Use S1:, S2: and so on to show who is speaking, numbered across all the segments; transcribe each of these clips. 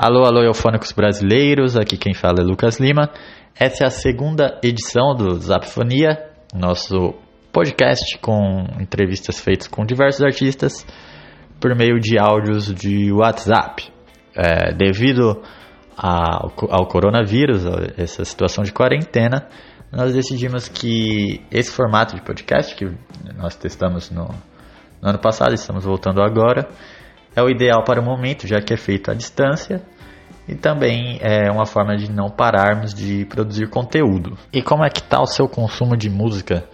S1: Alô, alô, eufônicos brasileiros, aqui quem fala é Lucas Lima. Essa é a segunda edição do Zapfonia, nosso podcast com entrevistas feitas com diversos artistas por meio de áudios de WhatsApp. É, devido ao, ao coronavírus, essa situação de quarentena, nós decidimos que esse formato de podcast que nós testamos no, no ano passado, estamos voltando agora, é o ideal para o momento, já que é feito à distância e também é uma forma de não pararmos de produzir conteúdo. E como é que está o seu consumo de música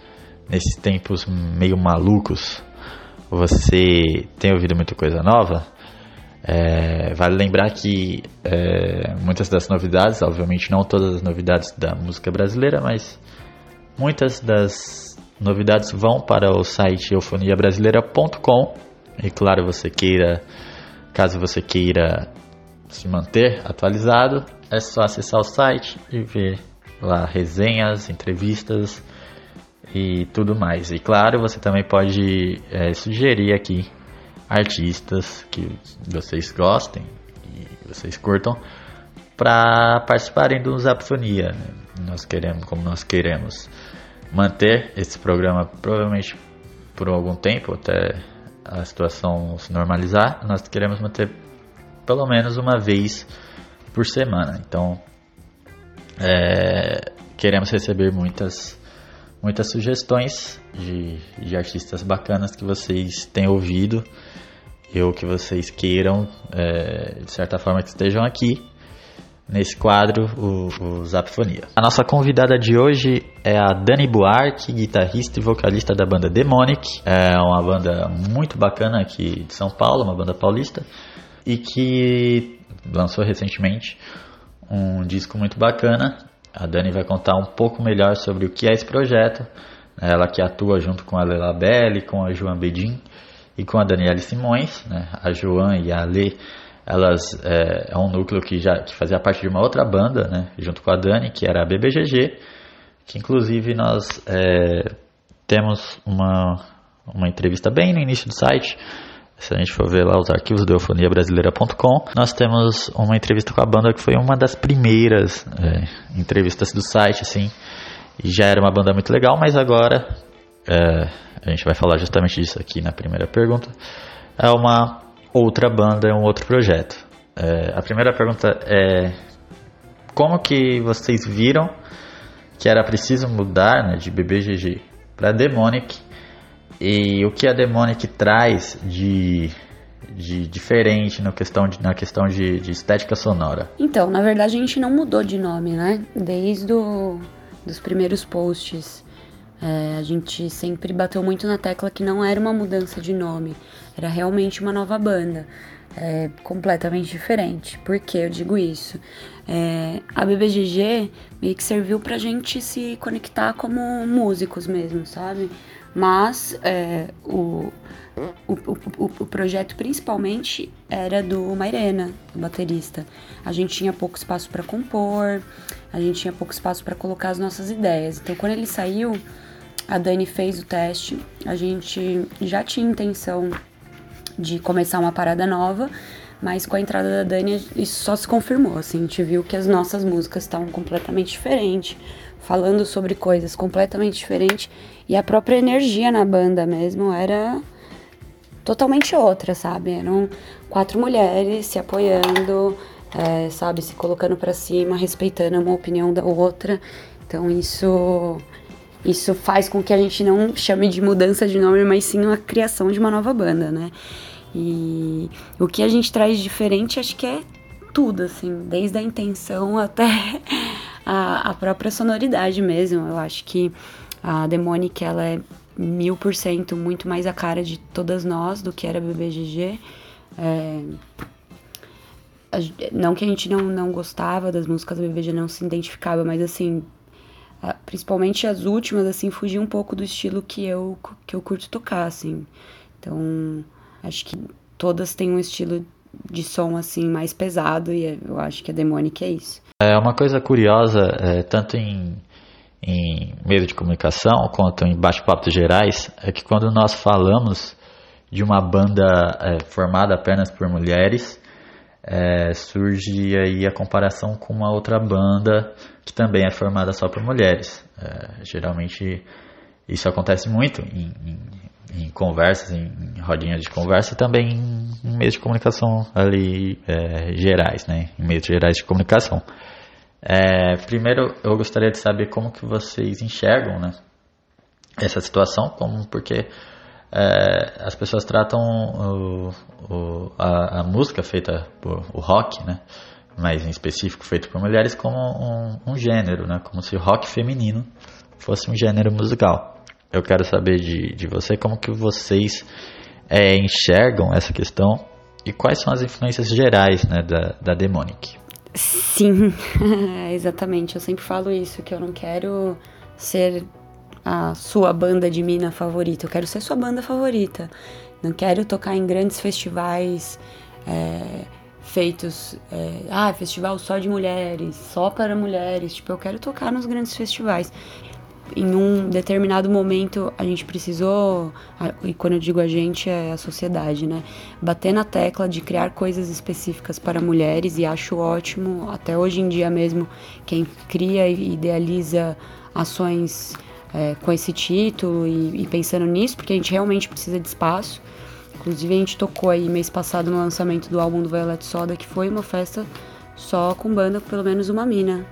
S1: nesses tempos meio malucos? Você tem ouvido muita coisa nova? É, vale lembrar que é, muitas das novidades, obviamente não todas as novidades da música brasileira, mas muitas das novidades vão para o site eufoniabrasileira.com e claro, você queira, caso você queira se manter atualizado, é só acessar o site e ver lá resenhas, entrevistas e tudo mais. E claro, você também pode é, sugerir aqui artistas que vocês gostem e vocês curtam para participarem do Zapfonia. Nós queremos, como nós queremos manter esse programa provavelmente por algum tempo até a situação se normalizar, nós queremos manter pelo menos uma vez por semana. Então, é, queremos receber muitas muitas sugestões de, de artistas bacanas que vocês têm ouvido ou que vocês queiram, é, de certa forma, que estejam aqui nesse quadro, o, o Zapfonia. A nossa convidada de hoje é a Dani Buarque, guitarrista e vocalista da banda Demonic. É uma banda muito bacana aqui de São Paulo, uma banda paulista, e que lançou recentemente um disco muito bacana. A Dani vai contar um pouco melhor sobre o que é esse projeto. Ela que atua junto com a Lela Belli, com a Joan Bedin e com a Daniela Simões. Né? A Joan e a Lê, elas é, é, um núcleo que já que fazia parte de uma outra banda, né? junto com a Dani, que era a BBGG, que inclusive nós é, temos uma, uma entrevista bem no início do site se a gente for ver lá os arquivos do eufoniabrasileira.com, nós temos uma entrevista com a banda que foi uma das primeiras é, entrevistas do site, assim, e já era uma banda muito legal, mas agora é, a gente vai falar justamente disso aqui na primeira pergunta. É uma outra banda, é um outro projeto. É, a primeira pergunta é como que vocês viram que era preciso mudar né, de BBGG para Demonic e o que a Demonic traz de, de diferente na questão, de, na questão de, de estética sonora?
S2: Então, na verdade a gente não mudou de nome, né? Desde o, dos primeiros posts. É, a gente sempre bateu muito na tecla que não era uma mudança de nome, era realmente uma nova banda. É, completamente diferente. Por que eu digo isso? É, a BBGG meio que serviu pra gente se conectar como músicos mesmo, sabe? Mas é, o, o, o, o, projeto principalmente era do Mairena, o baterista. A gente tinha pouco espaço para compor, a gente tinha pouco espaço para colocar as nossas ideias. Então, quando ele saiu, a Dani fez o teste, a gente já tinha intenção de começar uma parada nova, mas com a entrada da Dani isso só se confirmou. Assim, a gente viu que as nossas músicas estavam completamente diferentes, falando sobre coisas completamente diferentes e a própria energia na banda mesmo era totalmente outra, sabe? Eram quatro mulheres se apoiando, é, sabe, se colocando para cima, respeitando uma opinião da outra. Então isso isso faz com que a gente não chame de mudança de nome, mas sim a criação de uma nova banda, né? E o que a gente traz diferente, acho que é tudo, assim, desde a intenção até a, a própria sonoridade mesmo. Eu acho que a Demonic, ela é mil por cento muito mais a cara de todas nós do que era BBGG. É, não que a gente não, não gostava das músicas da BBG, não se identificava, mas assim, principalmente as últimas, assim, fugiam um pouco do estilo que eu, que eu curto tocar, assim. Então, acho que todas têm um estilo de som, assim, mais pesado e eu acho que a Demonic é isso.
S1: É uma coisa curiosa, é, tanto em em meio de comunicação quanto em bate-papos gerais é que quando nós falamos de uma banda é, formada apenas por mulheres, é, surge aí a comparação com uma outra banda que também é formada só por mulheres. É, geralmente isso acontece muito em, em, em conversas, em, em, rodinhas de conversa e também em, meios de comunicação ali é, gerais, né? Em meios gerais de comunicação. É, primeiro, eu gostaria de saber como que vocês enxergam, né? Essa situação, como porque é, as pessoas tratam o, o, a, a, música feita por o rock, né? mais em específico feito por mulheres, como um, um, gênero, né? como se o rock feminino fosse um gênero musical. Eu quero saber de, de você como que vocês é, enxergam essa questão e quais são as influências gerais né, da, da Demonic.
S2: Sim, exatamente. Eu sempre falo isso, que eu não quero ser a sua banda de mina favorita. Eu quero ser sua banda favorita. Não quero tocar em grandes festivais é, feitos. É, ah, festival só de mulheres, só para mulheres. Tipo, eu quero tocar nos grandes festivais. Em um determinado momento a gente precisou, e quando eu digo a gente é a sociedade, né? Bater na tecla de criar coisas específicas para mulheres e acho ótimo, até hoje em dia mesmo, quem cria e idealiza ações é, com esse título e, e, pensando nisso, porque a gente realmente precisa de espaço. Inclusive a gente tocou aí mês passado no lançamento do álbum do Violet Soda, que foi uma festa só com banda pelo menos uma mina.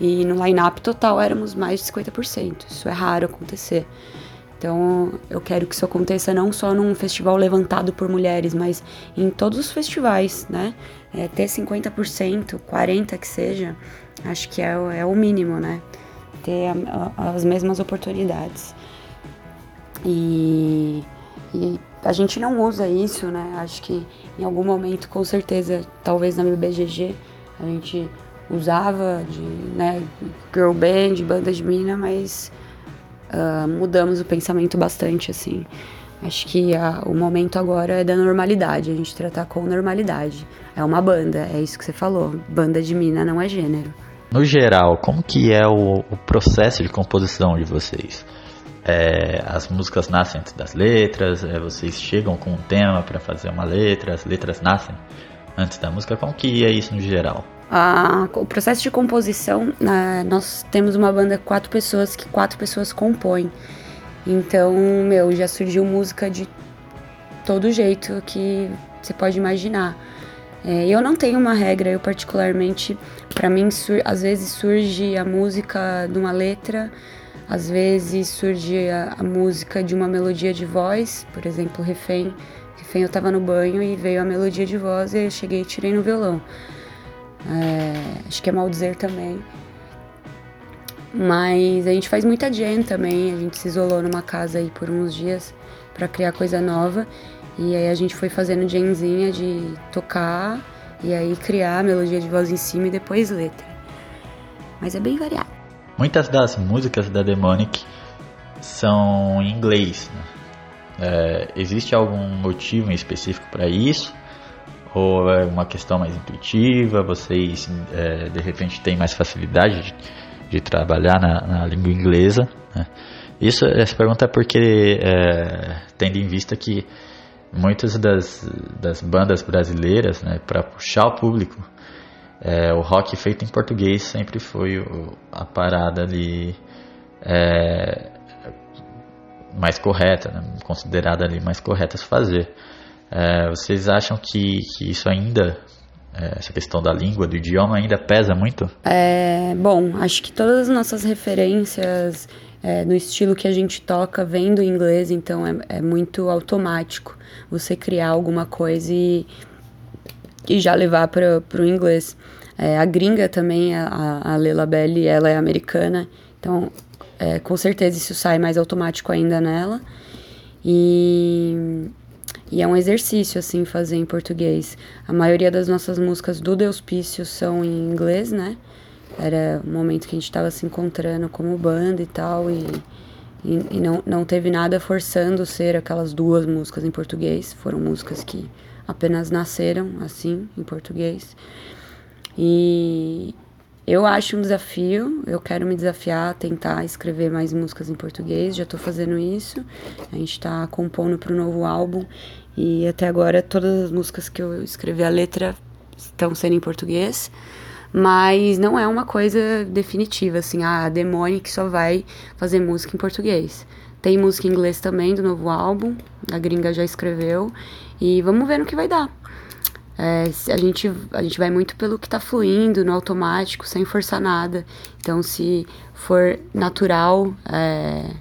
S2: E no line-up total éramos mais de 50%. Isso é raro acontecer. Então eu quero que isso aconteça não só num festival levantado por mulheres, mas em todos os festivais, né? É, ter 50%, 40% que seja, acho que é, é o mínimo, né? Ter a, a, as mesmas oportunidades. E, e, a gente não usa isso, né? Acho que em algum momento, com certeza, talvez na BBGG, a gente usava de né, girl band, banda de mina, mas uh, mudamos o pensamento bastante, assim. Acho que a, o momento agora é da normalidade, a gente tratar com normalidade. É uma banda, é isso que você falou. Banda de mina não é gênero.
S1: No geral, como que é o, o processo de composição de vocês? É, as músicas nascem antes das letras, é, vocês chegam com um tema para fazer uma letra, as letras nascem antes da música. Como que é isso no geral?
S2: Ah, o processo de composição, né, nós temos uma banda com quatro pessoas que quatro pessoas compõem. Então, meu, já surgiu música de todo jeito que você pode imaginar. É, eu não tenho uma regra, eu particularmente, para mim, às vezes surge a música de uma letra, às vezes surge a, a, música de uma melodia de voz, por exemplo, refém. Refém eu tava no banho e veio a melodia de voz e eu cheguei e tirei no violão. É, acho que é mal dizer também. Mas a gente faz muita jam também, a gente se isolou numa casa aí por uns dias para criar coisa nova. E aí a gente foi fazendo jamzinha de tocar e aí criar a melodia de voz em cima e depois letra. Mas é bem variado.
S1: Muitas das músicas da Demonic são em inglês. Né? É, existe algum motivo em específico para isso? Ou é uma questão mais intuitiva? Vocês é, de repente têm mais facilidade de, de trabalhar na, na, língua inglesa? Né? Isso, essa pergunta é porque, é, tendo em vista que muitas das, das bandas brasileiras, né, para puxar o público, é, o rock feito em português sempre foi o, a parada ali é, mais correta, né, considerada ali mais correta se fazer. É, vocês acham que, que isso ainda é, essa questão da língua, do idioma ainda pesa muito?
S2: É, bom, acho que todas as nossas referências é, no estilo que a gente toca vem do inglês, então é, é muito automático você criar alguma coisa e, e já levar para o inglês. É, a gringa também, a, a Leila Belli, ela é americana, então é, com certeza isso sai mais automático ainda nela. E, e é um exercício, assim, fazer em português. A maioria das nossas músicas do Deuspício são em inglês, né? Era o momento que a gente estava se encontrando como banda e tal, e, e, e, não, não teve nada forçando ser aquelas duas músicas em português. Foram músicas que apenas nasceram assim, em português. E eu acho um desafio, eu quero me desafiar a tentar escrever mais músicas em português, já estou fazendo isso. A gente está compondo para o novo álbum e até agora todas as músicas que eu escrevi a letra estão sendo em português, mas não é uma coisa definitiva, assim, ah, a Demonic só vai fazer música em português. Tem música em inglês também do novo álbum, a gringa já escreveu, e vamos ver no que vai dar. É, a, gente, a gente vai muito pelo que tá fluindo, no automático, sem forçar nada. Então, se for natural, é,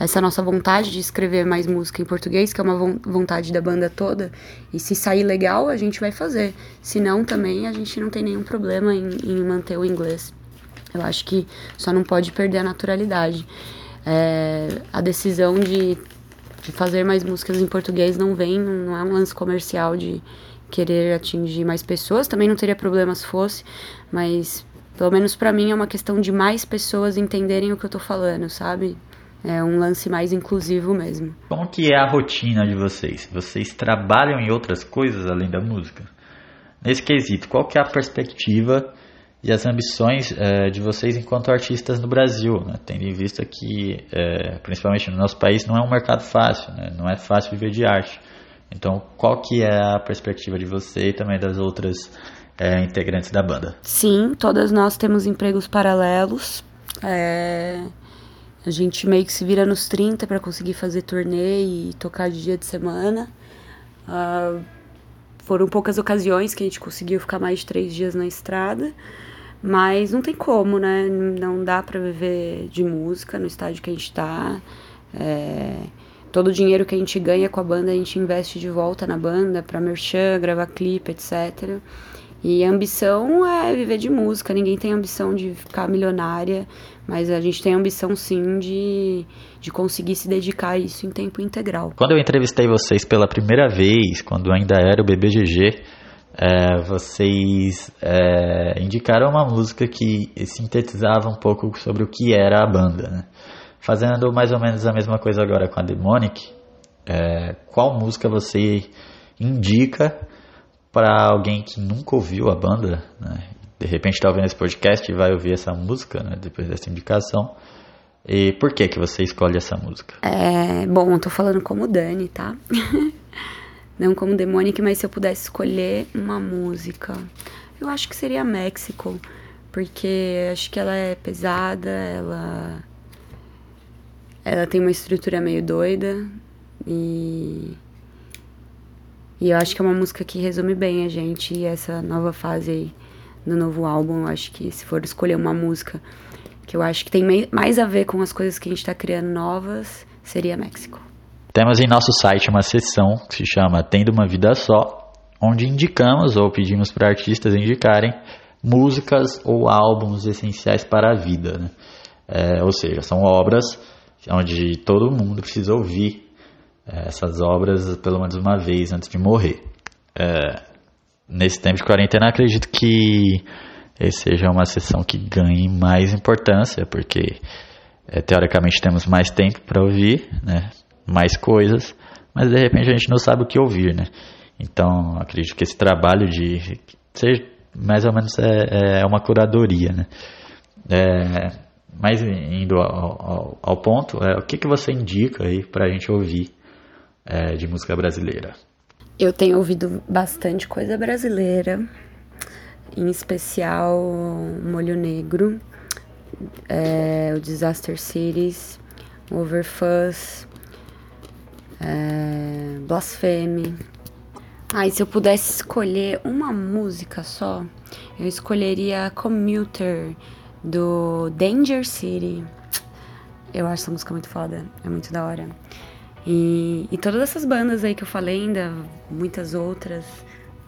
S2: essa nossa vontade de escrever mais música em português, que é uma vontade da banda toda, e se sair legal, a gente vai fazer. Se não, também a gente não tem nenhum problema em, em manter o inglês. Eu acho que só não pode perder a naturalidade. É, a decisão de, de fazer mais músicas em português não vem, não é um lance comercial de querer atingir mais pessoas. Também não teria problema se fosse, mas pelo menos para mim é uma questão de mais pessoas entenderem o que eu tô falando, sabe? É um lance mais inclusivo mesmo.
S1: Como que é a rotina de vocês? Vocês trabalham em outras coisas além da música? Nesse quesito, qual que é a perspectiva e as ambições é, de vocês enquanto artistas no Brasil, né? tendo em vista que, é, principalmente no nosso país, não é um mercado fácil, né? não é fácil viver de arte. Então, qual que é a perspectiva de você e também das outras é, integrantes da banda?
S2: Sim, todas nós temos empregos paralelos. A gente meio que se vira nos 30 para conseguir fazer turnê e tocar de dia de semana. Uh, foram poucas ocasiões que a gente conseguiu ficar mais de três dias na estrada. Mas não tem como, né? Não dá para viver de música no estádio que a gente tá. É, todo o dinheiro que a gente ganha com a banda a gente investe de volta na banda para merchan, gravar clipe, etc. E a ambição é viver de música. Ninguém tem ambição de ficar milionária, mas a gente tem ambição sim de, de conseguir se dedicar a isso em tempo integral.
S1: Quando eu entrevistei vocês pela primeira vez, quando ainda era o BBGG, é, vocês é, indicaram uma música que sintetizava um pouco sobre o que era a banda. Né? Fazendo mais ou menos a mesma coisa agora com a Demonic, é, qual música você indica para alguém que nunca ouviu a banda, né? de repente está ouvindo esse podcast e vai ouvir essa música, né? depois dessa indicação. E por que que você escolhe essa música?
S2: É, bom, eu tô falando como Dani, tá? Não como Demonic, mas se eu pudesse escolher uma música, eu acho que seria México, porque acho que ela é pesada, ela ela tem uma estrutura meio doida e e eu acho que é uma música que resume bem a gente e essa nova fase aí do novo álbum. Eu acho que se for escolher uma música que eu acho que tem mais a ver com as coisas que a gente está criando novas, seria México.
S1: Temos em nosso site uma seção que se chama Tendo uma Vida Só, onde indicamos ou pedimos para artistas indicarem músicas ou álbuns essenciais para a vida. Né? É, ou seja, são obras onde todo mundo precisa ouvir essas obras pelo menos uma vez antes de morrer. É, nesse tempo de quarentena, acredito que esse seja uma sessão que ganhe mais importância, porque é, teoricamente temos mais tempo para ouvir, né, mais coisas, mas de repente a gente não sabe o que ouvir, né? Então acredito que esse trabalho de ser mais ou menos é, é uma curadoria, né? É, mas indo ao, ao, ao ponto, é, o que, que você indica aí para a gente ouvir é, de música brasileira?
S2: Eu tenho ouvido bastante coisa brasileira, em especial Molho Negro, é, o Disaster Cities, Overfuzz, é, Blasphemy. Ah, e se eu pudesse escolher uma música só, eu escolheria Commuter, do Danger City. Eu acho essa música muito foda, é muito da hora. E, e todas essas bandas aí que eu falei, ainda muitas outras.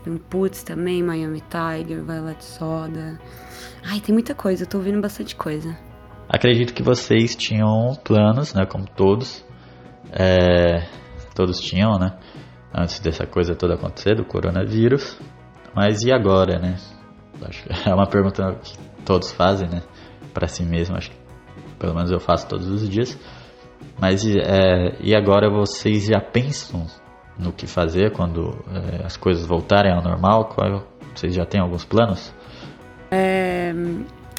S2: Tem Putz também, Miami Tiger, Violet Soda. Ai, tem muita coisa, eu tô ouvindo bastante coisa.
S1: Acredito que vocês tinham planos, né, como todos. É, todos tinham, né? Antes dessa coisa toda acontecer, do coronavírus. Mas e agora, né? Acho que é uma pergunta que todos fazem, né? Para si mesmo, acho que pelo menos eu faço todos os dias. Mas é, e agora vocês já pensam no que fazer quando é, as coisas voltarem ao normal? Qual, vocês já têm alguns planos?
S2: É,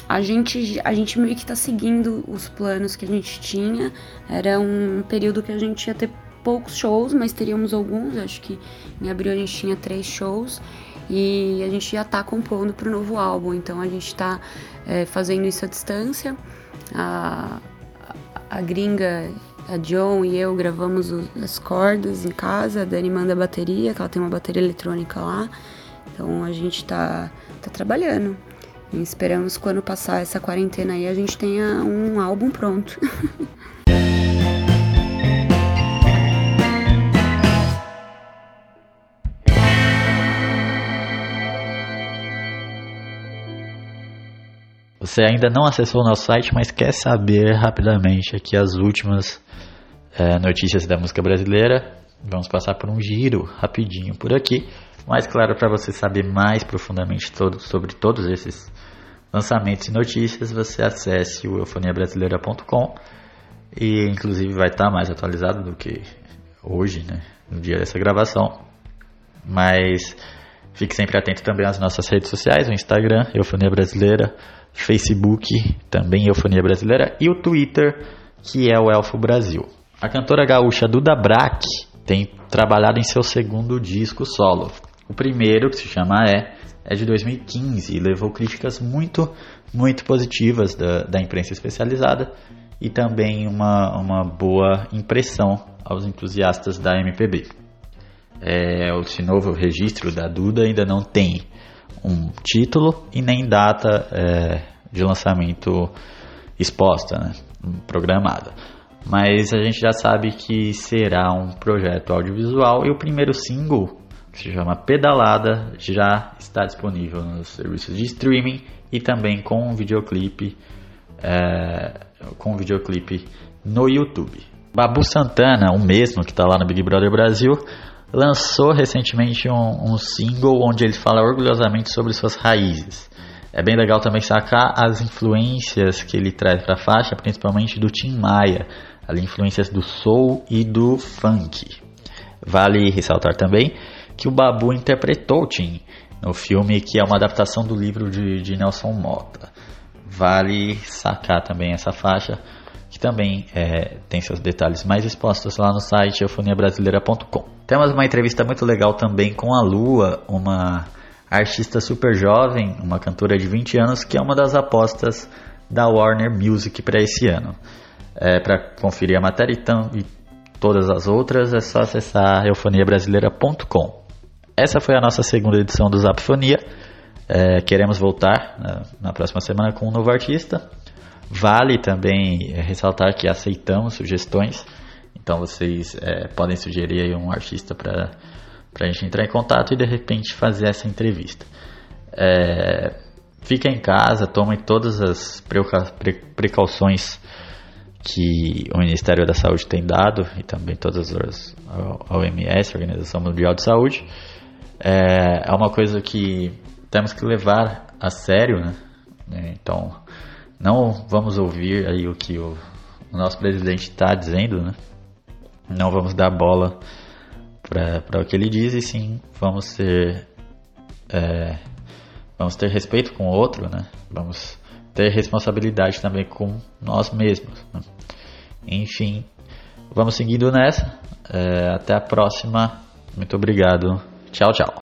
S2: a gente, a gente meio que está seguindo os planos que a gente tinha. Era um período que a gente ia ter poucos shows, mas teríamos alguns. Acho que em abril a gente tinha três shows e a gente já está compondo para o novo álbum. Então a gente está é, fazendo isso à distância. A, a, gringa a John e eu gravamos as cordas em casa, a Dani manda a bateria, que ela tem uma bateria eletrônica lá. Então a gente tá, tá trabalhando. E esperamos quando passar essa quarentena aí a gente tenha um álbum pronto.
S1: Você ainda não acessou o nosso site, mas quer saber rapidamente aqui as últimas é, notícias da música brasileira. Vamos passar por um giro rapidinho por aqui. Mas claro, para você saber mais profundamente todo, sobre todos esses lançamentos e notícias, você acesse o eufoniabrasileira.com e inclusive vai estar tá mais atualizado do que hoje, né, no dia dessa gravação. Mas fique sempre atento também às nossas redes sociais, o Instagram, Eufonia Brasileira, Facebook, também Eufonia Brasileira, e o Twitter, que é o Elfo Brasil. A cantora gaúcha Duda Brack tem trabalhado em seu segundo disco solo. O primeiro, que se chama É, é de 2015 e levou críticas muito, muito positivas da, da imprensa especializada e também uma, uma boa impressão aos entusiastas da MPB. É, esse novo registro da Duda ainda não tem um título e nem data é, de lançamento exposta, né, programada. Mas a gente já sabe que será um projeto audiovisual e o primeiro single, que se chama Pedalada, já está disponível nos serviços de streaming e também com um videoclipe, é, com um videoclipe no YouTube. Babu Santana, o mesmo que está lá no Big Brother Brasil, lançou recentemente um, um single onde ele fala orgulhosamente sobre suas raízes. É bem legal também sacar as influências que ele traz para a faixa, principalmente do Tim Maia, ali influências do soul e do funk. Vale ressaltar também que o Babu interpretou Tim no filme que é uma adaptação do livro de, de Nelson Mota. Vale sacar também essa faixa que também é, tem seus detalhes mais expostos lá no site eufoniabrasileira.com. Temos uma entrevista muito legal também com a Lua, uma artista super jovem, uma cantora de 20 anos, que é uma das apostas da Warner Music para esse ano. É, para conferir a matéria então, e todas as outras, é só acessar eufoniabrasileira.com. Essa foi a nossa segunda edição do Zapfonia. É, queremos voltar na, na próxima semana com um novo artista. Vale também é, ressaltar que aceitamos sugestões, então vocês é, podem sugerir um artista para a gente entrar em contato e de repente fazer essa entrevista. É, fica em casa, tomem todas as precauções que o Ministério da Saúde tem dado e também todas as OMS, Organização Mundial de Saúde. É uma coisa que temos que levar a sério, né? Então não vamos ouvir aí o que o, o nosso presidente está dizendo, né? Não vamos dar bola para o que ele diz e sim vamos ser é, vamos ter respeito com o outro, né? Vamos ter responsabilidade também com nós mesmos. Né? Enfim, vamos seguindo nessa. É, até a próxima. Muito obrigado. Tchau, tchau.